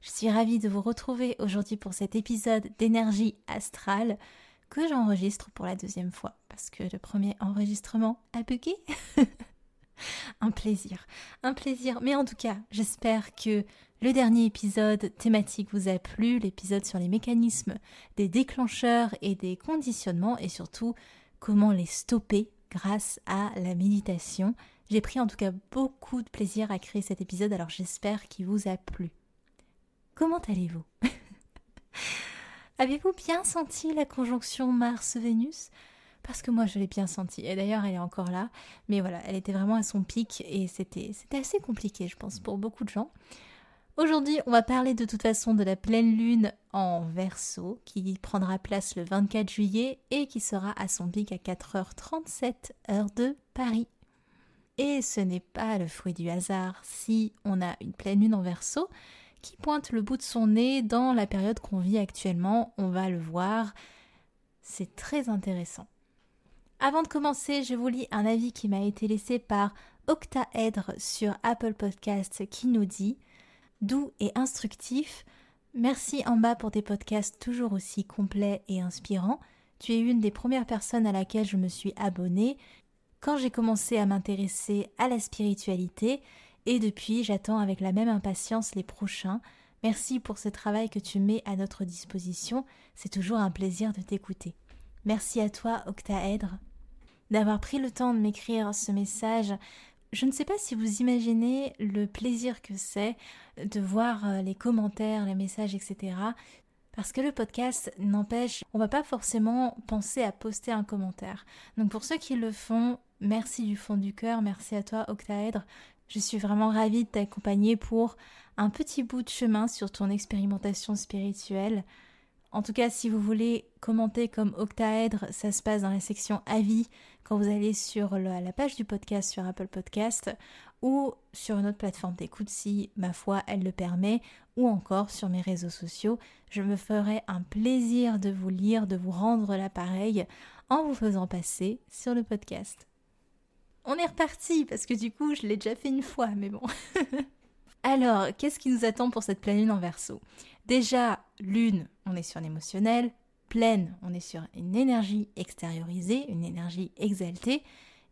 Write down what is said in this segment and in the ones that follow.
Je suis ravie de vous retrouver aujourd'hui pour cet épisode d'énergie astrale que j'enregistre pour la deuxième fois parce que le premier enregistrement a bugué. un plaisir, un plaisir. Mais en tout cas, j'espère que le dernier épisode thématique vous a plu, l'épisode sur les mécanismes des déclencheurs et des conditionnements et surtout comment les stopper grâce à la méditation. J'ai pris en tout cas beaucoup de plaisir à créer cet épisode, alors j'espère qu'il vous a plu. Comment allez-vous Avez-vous bien senti la conjonction Mars-Vénus? Parce que moi je l'ai bien senti. Et d'ailleurs elle est encore là. Mais voilà, elle était vraiment à son pic et c'était assez compliqué je pense pour beaucoup de gens. Aujourd'hui, on va parler de toute façon de la pleine lune en verso qui prendra place le 24 juillet et qui sera à son pic à 4h37 heure de Paris. Et ce n'est pas le fruit du hasard si on a une pleine lune en verso, qui pointe le bout de son nez dans la période qu'on vit actuellement. On va le voir. C'est très intéressant. Avant de commencer, je vous lis un avis qui m'a été laissé par Octaèdre sur Apple Podcasts qui nous dit Doux et instructif. Merci en bas pour des podcasts toujours aussi complets et inspirants. Tu es une des premières personnes à laquelle je me suis abonnée quand j'ai commencé à m'intéresser à la spiritualité et depuis, j'attends avec la même impatience les prochains. Merci pour ce travail que tu mets à notre disposition. C'est toujours un plaisir de t'écouter. Merci à toi, Octaèdre, d'avoir pris le temps de m'écrire ce message. Je ne sais pas si vous imaginez le plaisir que c'est de voir euh, les commentaires, les messages, etc. Parce que le podcast n'empêche, on va pas forcément penser à poster un commentaire. Donc pour ceux qui le font, merci du fond du cœur, merci à toi Octaèdre. Je suis vraiment ravie de t'accompagner pour un petit bout de chemin sur ton expérimentation spirituelle. En tout cas, si vous voulez commenter comme octaèdre, ça se passe dans la section avis quand vous allez sur la page du podcast sur Apple Podcast ou sur une autre plateforme d'écoute si ma foi elle le permet ou encore sur mes réseaux sociaux. Je me ferai un plaisir de vous lire, de vous rendre l'appareil en vous faisant passer sur le podcast. On est reparti parce que du coup, je l'ai déjà fait une fois, mais bon. Alors, qu'est-ce qui nous attend pour cette pleine lune en verso? Déjà, lune, on est sur l'émotionnel. Pleine, on est sur une énergie extériorisée, une énergie exaltée.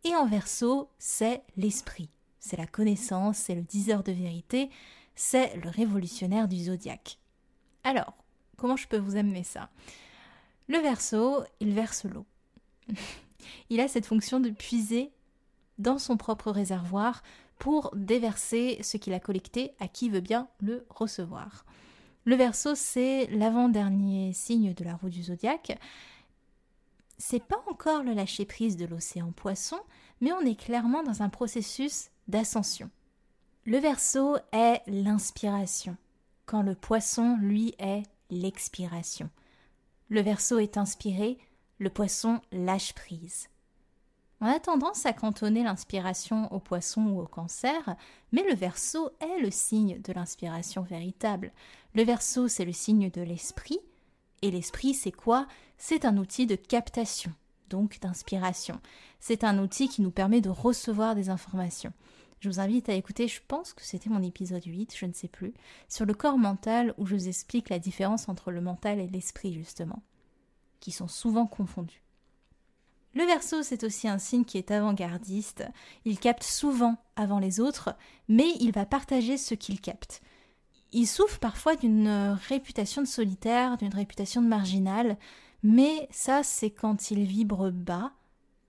Et en verso, c'est l'esprit. C'est la connaissance, c'est le diseur de vérité, c'est le révolutionnaire du zodiaque. Alors, comment je peux vous amener ça? Le verso, il verse l'eau. il a cette fonction de puiser dans son propre réservoir pour déverser ce qu'il a collecté à qui veut bien le recevoir. Le verso, c'est l'avant-dernier signe de la roue du zodiaque. C'est pas encore le lâcher prise de l'océan poisson, mais on est clairement dans un processus d'ascension. Le verso est l'inspiration, quand le poisson, lui, est l'expiration. Le verso est inspiré, le poisson lâche prise. On a tendance à cantonner l'inspiration au poisson ou au cancer, mais le verso est le signe de l'inspiration véritable. Le verso, c'est le signe de l'esprit, et l'esprit, c'est quoi? C'est un outil de captation, donc d'inspiration. C'est un outil qui nous permet de recevoir des informations. Je vous invite à écouter, je pense que c'était mon épisode 8, je ne sais plus, sur le corps mental où je vous explique la différence entre le mental et l'esprit justement, qui sont souvent confondus. Le verso, c'est aussi un signe qui est avant-gardiste. Il capte souvent avant les autres, mais il va partager ce qu'il capte. Il souffre parfois d'une réputation de solitaire, d'une réputation de marginal, mais ça, c'est quand il vibre bas,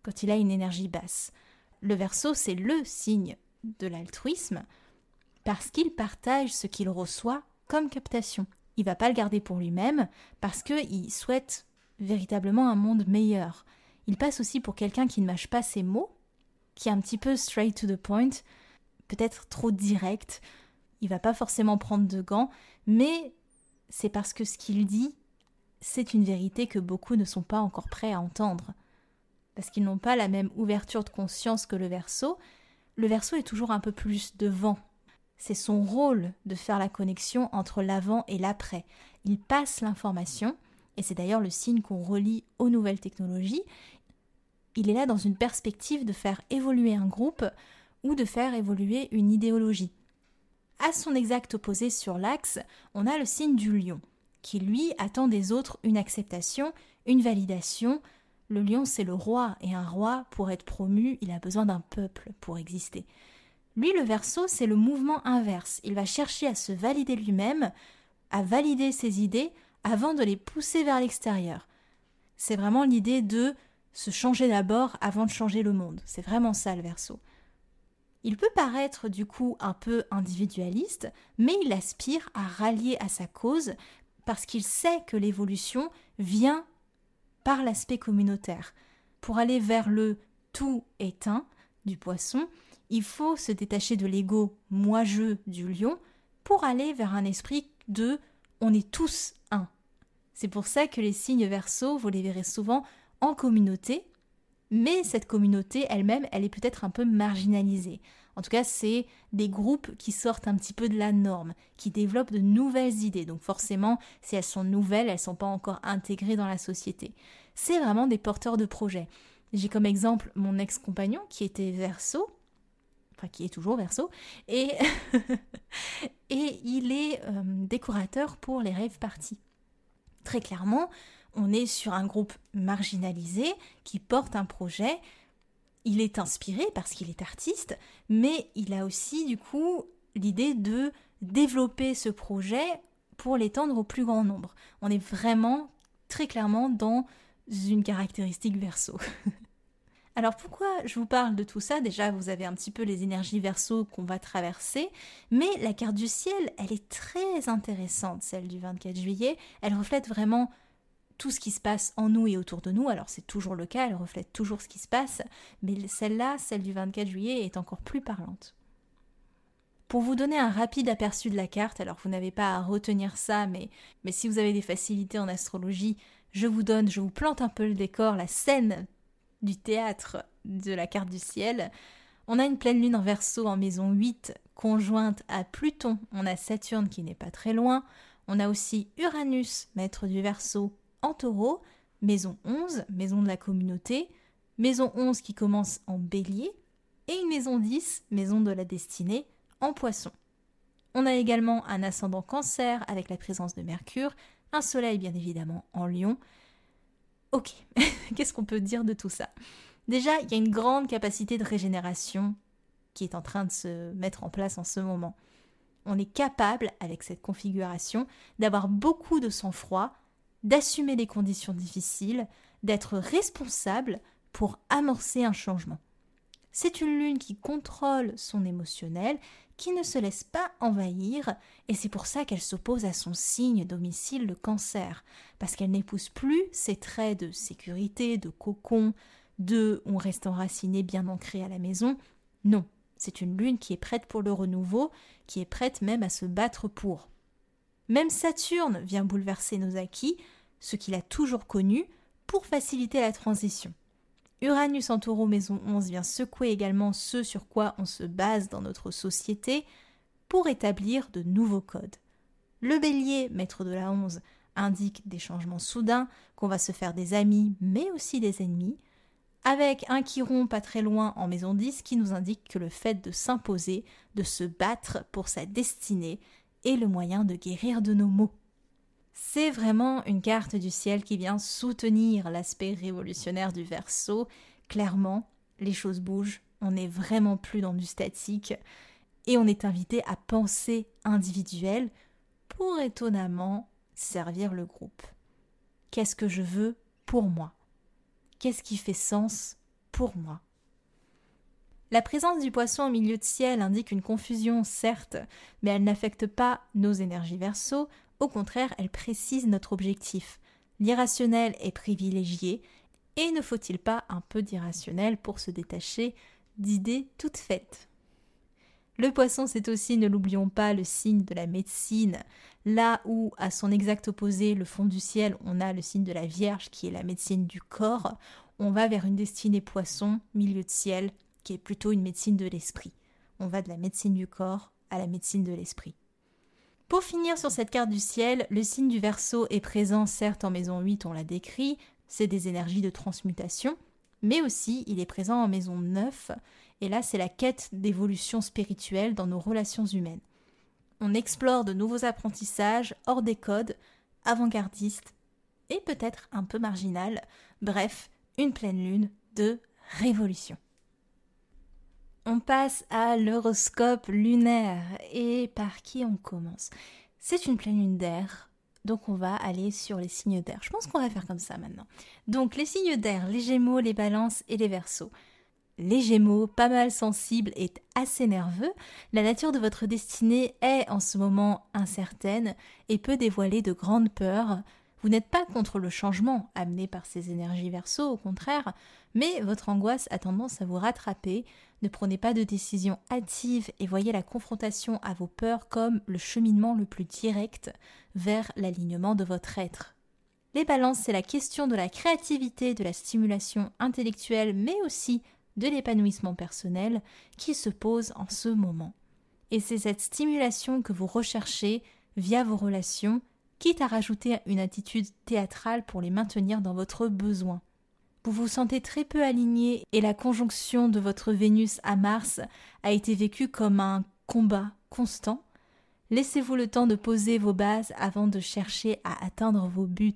quand il a une énergie basse. Le verso, c'est le signe de l'altruisme parce qu'il partage ce qu'il reçoit comme captation. Il va pas le garder pour lui-même parce qu'il souhaite véritablement un monde meilleur. Il passe aussi pour quelqu'un qui ne mâche pas ses mots, qui est un petit peu straight to the point, peut-être trop direct. Il va pas forcément prendre de gants, mais c'est parce que ce qu'il dit, c'est une vérité que beaucoup ne sont pas encore prêts à entendre. Parce qu'ils n'ont pas la même ouverture de conscience que le verso. Le verso est toujours un peu plus devant. C'est son rôle de faire la connexion entre l'avant et l'après. Il passe l'information, et c'est d'ailleurs le signe qu'on relie aux nouvelles technologies. Il est là dans une perspective de faire évoluer un groupe ou de faire évoluer une idéologie. À son exact opposé sur l'axe, on a le signe du lion, qui lui attend des autres une acceptation, une validation. Le lion, c'est le roi, et un roi, pour être promu, il a besoin d'un peuple pour exister. Lui, le verso, c'est le mouvement inverse. Il va chercher à se valider lui-même, à valider ses idées, avant de les pousser vers l'extérieur. C'est vraiment l'idée de se changer d'abord avant de changer le monde. C'est vraiment ça le verso. Il peut paraître du coup un peu individualiste, mais il aspire à rallier à sa cause parce qu'il sait que l'évolution vient par l'aspect communautaire. Pour aller vers le tout éteint du poisson, il faut se détacher de l'ego moi-je du lion pour aller vers un esprit de on est tous un. C'est pour ça que les signes verso, vous les verrez souvent en communauté, mais cette communauté elle-même, elle est peut-être un peu marginalisée. En tout cas, c'est des groupes qui sortent un petit peu de la norme, qui développent de nouvelles idées. Donc forcément, si elles sont nouvelles, elles ne sont pas encore intégrées dans la société. C'est vraiment des porteurs de projets. J'ai comme exemple mon ex-compagnon qui était verso, enfin qui est toujours verso, et, et il est euh, décorateur pour les rêves parties. Très clairement, on est sur un groupe marginalisé qui porte un projet. Il est inspiré parce qu'il est artiste, mais il a aussi du coup l'idée de développer ce projet pour l'étendre au plus grand nombre. On est vraiment très clairement dans une caractéristique verso. Alors pourquoi je vous parle de tout ça? Déjà, vous avez un petit peu les énergies verso qu'on va traverser, mais la carte du ciel, elle est très intéressante, celle du 24 juillet. Elle reflète vraiment tout ce qui se passe en nous et autour de nous. Alors c'est toujours le cas, elle reflète toujours ce qui se passe, mais celle-là, celle du 24 juillet, est encore plus parlante. Pour vous donner un rapide aperçu de la carte, alors vous n'avez pas à retenir ça, mais, si vous avez des facilités en astrologie, je vous donne, je vous plante un peu le décor, la scène du théâtre de la carte du ciel. On a une pleine lune en verso en maison 8, conjointe à Pluton. On a Saturne qui n'est pas très loin. On a aussi Uranus, maître du verso, en taureau, maison 11, maison de la communauté, maison 11 qui commence en bélier, et une maison 10, maison de la destinée, en poisson. On a également un ascendant cancer avec la présence de Mercure, un soleil bien évidemment en lion. Ok, qu'est-ce qu'on peut dire de tout ça? Déjà, il y a une grande capacité de régénération qui est en train de se mettre en place en ce moment. On est capable, avec cette configuration, d'avoir beaucoup de sang-froid d'assumer les conditions difficiles, d'être responsable pour amorcer un changement. C'est une lune qui contrôle son émotionnel, qui ne se laisse pas envahir, et c'est pour ça qu'elle s'oppose à son signe domicile, le cancer, parce qu'elle n'épouse plus ses traits de sécurité, de cocon, de on reste enraciné, bien ancré à la maison. Non, c'est une lune qui est prête pour le renouveau, qui est prête même à se battre pour. Même Saturne vient bouleverser nos acquis, ce qu'il a toujours connu, pour faciliter la transition. Uranus en taureau maison 11 vient secouer également ce sur quoi on se base dans notre société pour établir de nouveaux codes. Le bélier, maître de la 11, indique des changements soudains, qu'on va se faire des amis mais aussi des ennemis, avec un chiron pas très loin en maison 10 qui nous indique que le fait de s'imposer, de se battre pour sa destinée, et le moyen de guérir de nos maux. C'est vraiment une carte du ciel qui vient soutenir l'aspect révolutionnaire du verso. Clairement, les choses bougent, on n'est vraiment plus dans du statique et on est invité à penser individuel pour étonnamment servir le groupe. Qu'est-ce que je veux pour moi? Qu'est-ce qui fait sens pour moi? La présence du poisson au milieu de ciel indique une confusion, certes, mais elle n'affecte pas nos énergies verso, au contraire, elle précise notre objectif. L'irrationnel est privilégié, et ne faut-il pas un peu d'irrationnel pour se détacher d'idées toutes faites? Le poisson, c'est aussi, ne l'oublions pas, le signe de la médecine, là où, à son exact opposé, le fond du ciel, on a le signe de la Vierge qui est la médecine du corps, on va vers une destinée poisson, milieu de ciel, qui est plutôt une médecine de l'esprit. On va de la médecine du corps à la médecine de l'esprit. Pour finir sur cette carte du ciel, le signe du Verseau est présent certes en maison 8, on l'a décrit, c'est des énergies de transmutation, mais aussi il est présent en maison 9, et là c'est la quête d'évolution spirituelle dans nos relations humaines. On explore de nouveaux apprentissages hors des codes, avant-gardistes et peut-être un peu marginal, bref, une pleine lune de révolution. On passe à l'horoscope lunaire. Et par qui on commence? C'est une pleine lune d'air. Donc on va aller sur les signes d'air. Je pense qu'on va faire comme ça maintenant. Donc les signes d'air, les gémeaux, les balances et les versos. Les gémeaux, pas mal sensibles et assez nerveux, la nature de votre destinée est en ce moment incertaine et peut dévoiler de grandes peurs, vous n'êtes pas contre le changement amené par ces énergies verso, au contraire, mais votre angoisse a tendance à vous rattraper. Ne prenez pas de décision hâtive et voyez la confrontation à vos peurs comme le cheminement le plus direct vers l'alignement de votre être. Les balances, c'est la question de la créativité, de la stimulation intellectuelle, mais aussi de l'épanouissement personnel qui se pose en ce moment. Et c'est cette stimulation que vous recherchez via vos relations quitte à rajouter une attitude théâtrale pour les maintenir dans votre besoin. Vous vous sentez très peu aligné et la conjonction de votre Vénus à Mars a été vécue comme un combat constant. Laissez-vous le temps de poser vos bases avant de chercher à atteindre vos buts.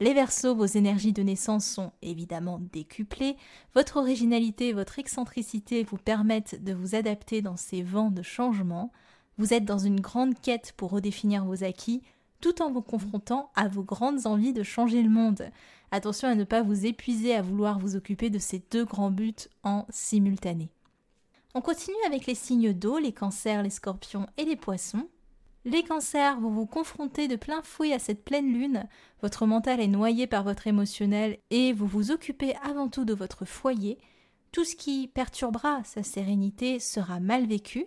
Les Verseaux, vos énergies de naissance sont évidemment décuplées. Votre originalité et votre excentricité vous permettent de vous adapter dans ces vents de changement. Vous êtes dans une grande quête pour redéfinir vos acquis, tout en vous confrontant à vos grandes envies de changer le monde. Attention à ne pas vous épuiser à vouloir vous occuper de ces deux grands buts en simultané. On continue avec les signes d'eau, les cancers, les scorpions et les poissons. Les cancers, vous vous confrontez de plein fouet à cette pleine lune, votre mental est noyé par votre émotionnel et vous vous occupez avant tout de votre foyer. Tout ce qui perturbera sa sérénité sera mal vécu,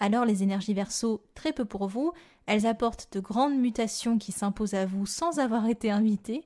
alors les énergies verso, très peu pour vous, elles apportent de grandes mutations qui s'imposent à vous sans avoir été invités.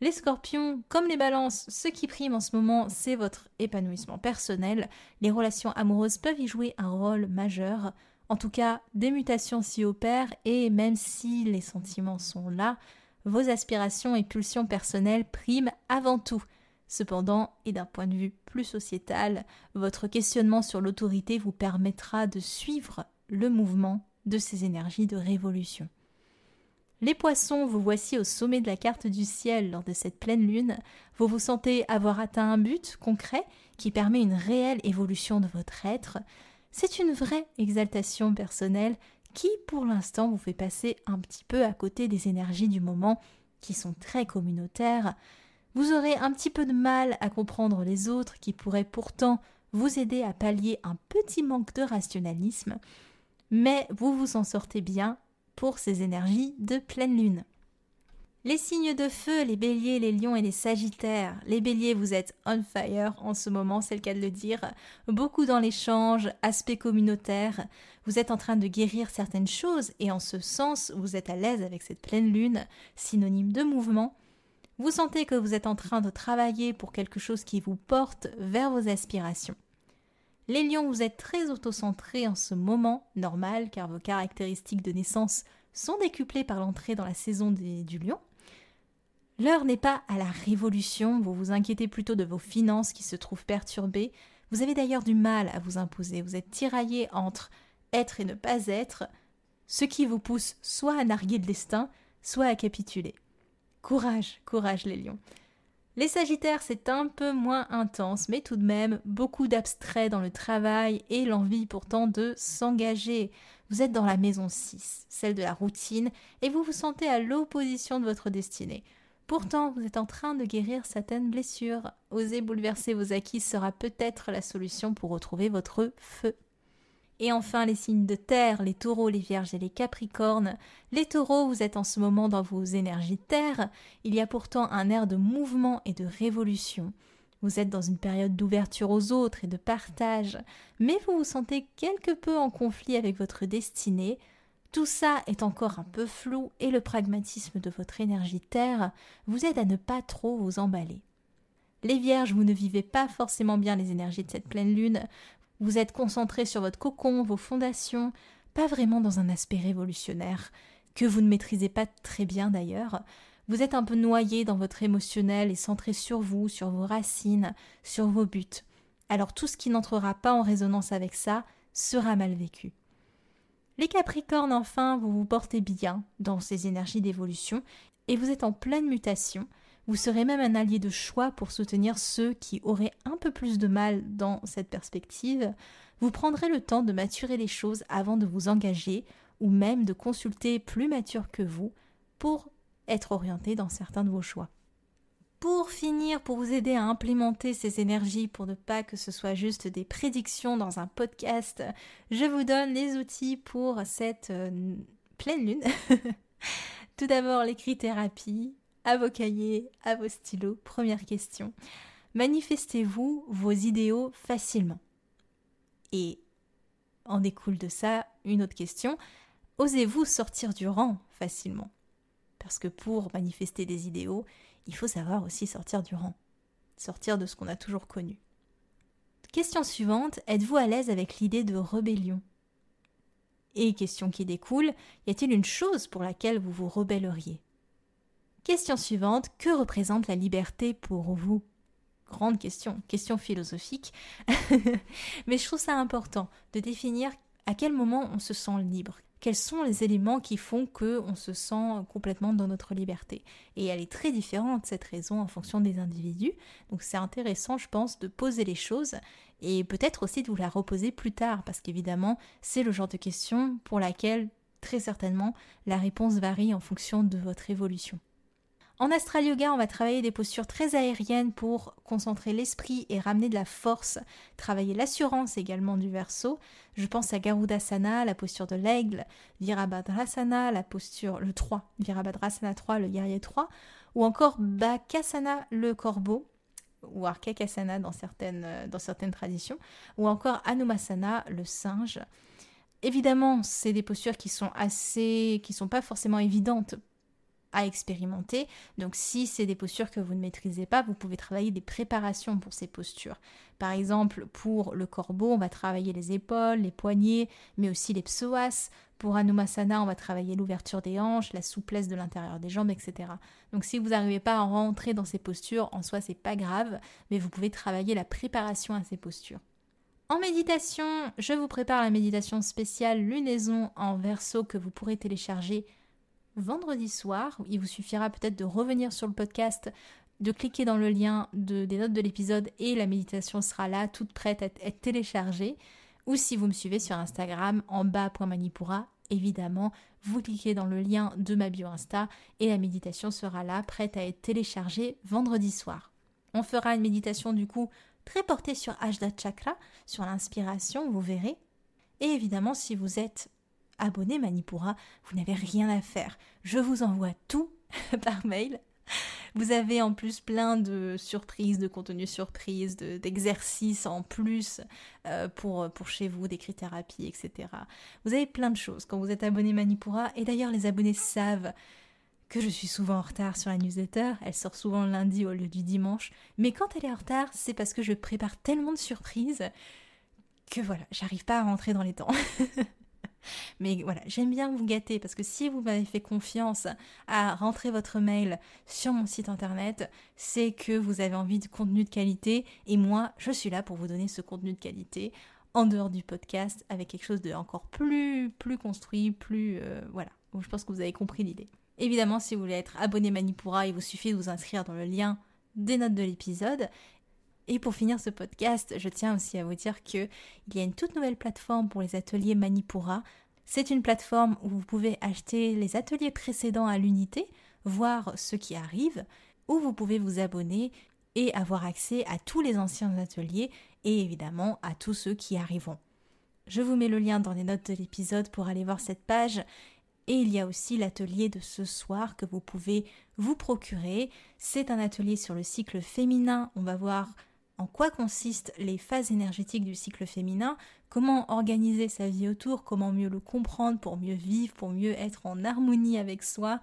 Les scorpions, comme les balances, ce qui prime en ce moment, c'est votre épanouissement personnel. Les relations amoureuses peuvent y jouer un rôle majeur. En tout cas, des mutations s'y opèrent et même si les sentiments sont là, vos aspirations et pulsions personnelles priment avant tout. Cependant, et d'un point de vue plus sociétal, votre questionnement sur l'autorité vous permettra de suivre le mouvement de ces énergies de révolution. Les poissons, vous voici au sommet de la carte du ciel lors de cette pleine lune. Vous vous sentez avoir atteint un but concret qui permet une réelle évolution de votre être. C'est une vraie exaltation personnelle qui, pour l'instant, vous fait passer un petit peu à côté des énergies du moment qui sont très communautaires, vous aurez un petit peu de mal à comprendre les autres qui pourraient pourtant vous aider à pallier un petit manque de rationalisme, mais vous vous en sortez bien pour ces énergies de pleine lune. Les signes de feu, les béliers, les lions et les sagittaires. Les béliers, vous êtes on fire en ce moment, c'est le cas de le dire. Beaucoup dans l'échange, aspect communautaire. Vous êtes en train de guérir certaines choses et en ce sens, vous êtes à l'aise avec cette pleine lune, synonyme de mouvement. Vous sentez que vous êtes en train de travailler pour quelque chose qui vous porte vers vos aspirations. Les lions, vous êtes très autocentrés en ce moment, normal car vos caractéristiques de naissance sont décuplées par l'entrée dans la saison du lion. L'heure n'est pas à la révolution, vous vous inquiétez plutôt de vos finances qui se trouvent perturbées. Vous avez d'ailleurs du mal à vous imposer, vous êtes tiraillé entre être et ne pas être, ce qui vous pousse soit à narguer le destin, soit à capituler. Courage, courage les lions. Les Sagittaires, c'est un peu moins intense, mais tout de même beaucoup d'abstrait dans le travail et l'envie pourtant de s'engager. Vous êtes dans la maison 6, celle de la routine, et vous vous sentez à l'opposition de votre destinée. Pourtant, vous êtes en train de guérir certaines blessures. Oser bouleverser vos acquis sera peut-être la solution pour retrouver votre feu. Et enfin, les signes de terre, les taureaux, les vierges et les capricornes. Les taureaux, vous êtes en ce moment dans vos énergies terre. Il y a pourtant un air de mouvement et de révolution. Vous êtes dans une période d'ouverture aux autres et de partage, mais vous vous sentez quelque peu en conflit avec votre destinée. Tout ça est encore un peu flou et le pragmatisme de votre énergie terre vous aide à ne pas trop vous emballer. Les vierges, vous ne vivez pas forcément bien les énergies de cette pleine lune, vous êtes concentré sur votre cocon, vos fondations, pas vraiment dans un aspect révolutionnaire, que vous ne maîtrisez pas très bien d'ailleurs. Vous êtes un peu noyé dans votre émotionnel et centré sur vous, sur vos racines, sur vos buts. Alors tout ce qui n'entrera pas en résonance avec ça sera mal vécu. Les Capricornes, enfin, vous vous portez bien dans ces énergies d'évolution et vous êtes en pleine mutation, vous serez même un allié de choix pour soutenir ceux qui auraient un peu plus de mal dans cette perspective. Vous prendrez le temps de maturer les choses avant de vous engager ou même de consulter plus mature que vous pour être orienté dans certains de vos choix. Pour finir, pour vous aider à implémenter ces énergies, pour ne pas que ce soit juste des prédictions dans un podcast, je vous donne les outils pour cette euh, pleine lune. Tout d'abord, l'écrit-thérapie, à vos cahiers, à vos stylos. Première question. Manifestez-vous vos idéaux facilement? Et en découle de ça une autre question. Osez-vous sortir du rang facilement? Parce que pour manifester des idéaux, il faut savoir aussi sortir du rang, sortir de ce qu'on a toujours connu. Question suivante, êtes-vous à l'aise avec l'idée de rébellion? Et question qui découle, y a-t-il une chose pour laquelle vous vous rebelleriez? Question suivante, que représente la liberté pour vous? Grande question, question philosophique. Mais je trouve ça important de définir à quel moment on se sent libre. Quels sont les éléments qui font que on se sent complètement dans notre liberté? Et elle est très différente cette raison en fonction des individus. Donc c'est intéressant, je pense, de poser les choses et peut-être aussi de vous la reposer plus tard parce qu'évidemment, c'est le genre de question pour laquelle très certainement la réponse varie en fonction de votre évolution. En astral yoga, on va travailler des postures très aériennes pour concentrer l'esprit et ramener de la force, travailler l'assurance également du verso. Je pense à Garudasana, la posture de l'aigle, Virabhadrasana, la posture le 3, Virabhadrasana 3, le guerrier 3, ou encore Bakasana, le corbeau, ou Arkakasana dans certaines, dans certaines traditions, ou encore Anumasana, le singe. Évidemment, c'est des postures qui sont assez, qui sont pas forcément évidentes à expérimenter. Donc si c'est des postures que vous ne maîtrisez pas, vous pouvez travailler des préparations pour ces postures. Par exemple, pour le corbeau, on va travailler les épaules, les poignets, mais aussi les psoas. Pour Anumasana, on va travailler l'ouverture des hanches, la souplesse de l'intérieur des jambes, etc. Donc si vous n'arrivez pas à rentrer dans ces postures, en soi c'est pas grave, mais vous pouvez travailler la préparation à ces postures. En méditation, je vous prépare la méditation spéciale lunaison en verso que vous pourrez télécharger vendredi soir. Il vous suffira peut-être de revenir sur le podcast, de cliquer dans le lien de, des notes de l'épisode et la méditation sera là, toute prête à être téléchargée. Ou si vous me suivez sur Instagram, en bas.manipura, évidemment, vous cliquez dans le lien de ma bio Insta et la méditation sera là, prête à être téléchargée vendredi soir. On fera une méditation du coup très portée sur Ajda Chakra, sur l'inspiration, vous verrez. Et évidemment, si vous êtes abonné Manipura, vous n'avez rien à faire. Je vous envoie tout par mail. Vous avez en plus plein de surprises, de contenus surprises, d'exercices en plus euh, pour, chez vous, des thérapies, etc. Vous avez plein de choses quand vous êtes abonné Manipura. Et d'ailleurs, les abonnés savent que je suis souvent en retard sur la newsletter. Elle sort souvent le lundi au lieu du dimanche. Mais quand elle est en retard, c'est parce que je prépare tellement de surprises que voilà, j'arrive pas à rentrer dans les temps. Mais voilà, j'aime bien vous gâter parce que si vous m'avez fait confiance à rentrer votre mail sur mon site internet, c'est que vous avez envie de contenu de qualité et moi, je suis là pour vous donner ce contenu de qualité en dehors du podcast avec quelque chose de encore plus plus construit, plus euh, voilà. je pense que vous avez compris l'idée. Évidemment, si vous voulez être abonné Manipura, il vous suffit de vous inscrire dans le lien des notes de l'épisode et pour finir ce podcast, je tiens aussi à vous dire qu'il y a une toute nouvelle plateforme pour les ateliers Manipura. C'est une plateforme où vous pouvez acheter les ateliers précédents à l'unité, voir ce qui arrive, ou vous pouvez vous abonner et avoir accès à tous les anciens ateliers et évidemment à tous ceux qui arriveront. Je vous mets le lien dans les notes de l'épisode pour aller voir cette page. Et il y a aussi l'atelier de ce soir que vous pouvez vous procurer. C'est un atelier sur le cycle féminin. On va voir en quoi consistent les phases énergétiques du cycle féminin, comment organiser sa vie autour, comment mieux le comprendre pour mieux vivre, pour mieux être en harmonie avec soi.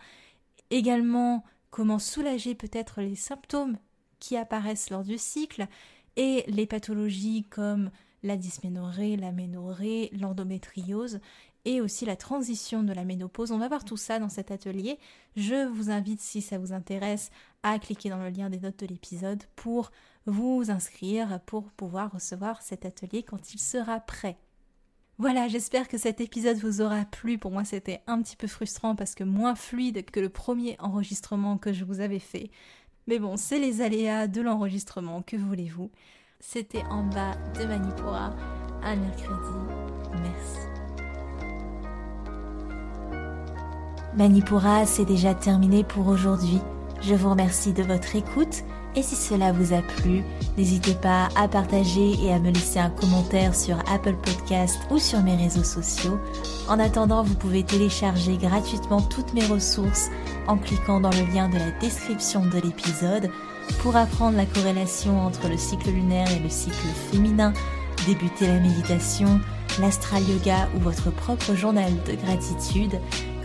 Également, comment soulager peut-être les symptômes qui apparaissent lors du cycle et les pathologies comme la dysménorrhée, la ménorrhée, l'endométriose et aussi la transition de la ménopause. On va voir tout ça dans cet atelier. Je vous invite, si ça vous intéresse, à cliquer dans le lien des notes de l'épisode pour vous inscrire, pour pouvoir recevoir cet atelier quand il sera prêt. Voilà, j'espère que cet épisode vous aura plu. Pour moi, c'était un petit peu frustrant parce que moins fluide que le premier enregistrement que je vous avais fait. Mais bon, c'est les aléas de l'enregistrement, que voulez-vous? C'était en bas de Manipura, un mercredi. Merci. Manipura, c'est déjà terminé pour aujourd'hui. Je vous remercie de votre écoute et si cela vous a plu, n'hésitez pas à partager et à me laisser un commentaire sur Apple Podcast ou sur mes réseaux sociaux. En attendant, vous pouvez télécharger gratuitement toutes mes ressources en cliquant dans le lien de la description de l'épisode pour apprendre la corrélation entre le cycle lunaire et le cycle féminin, débuter la méditation, l'astral yoga ou votre propre journal de gratitude.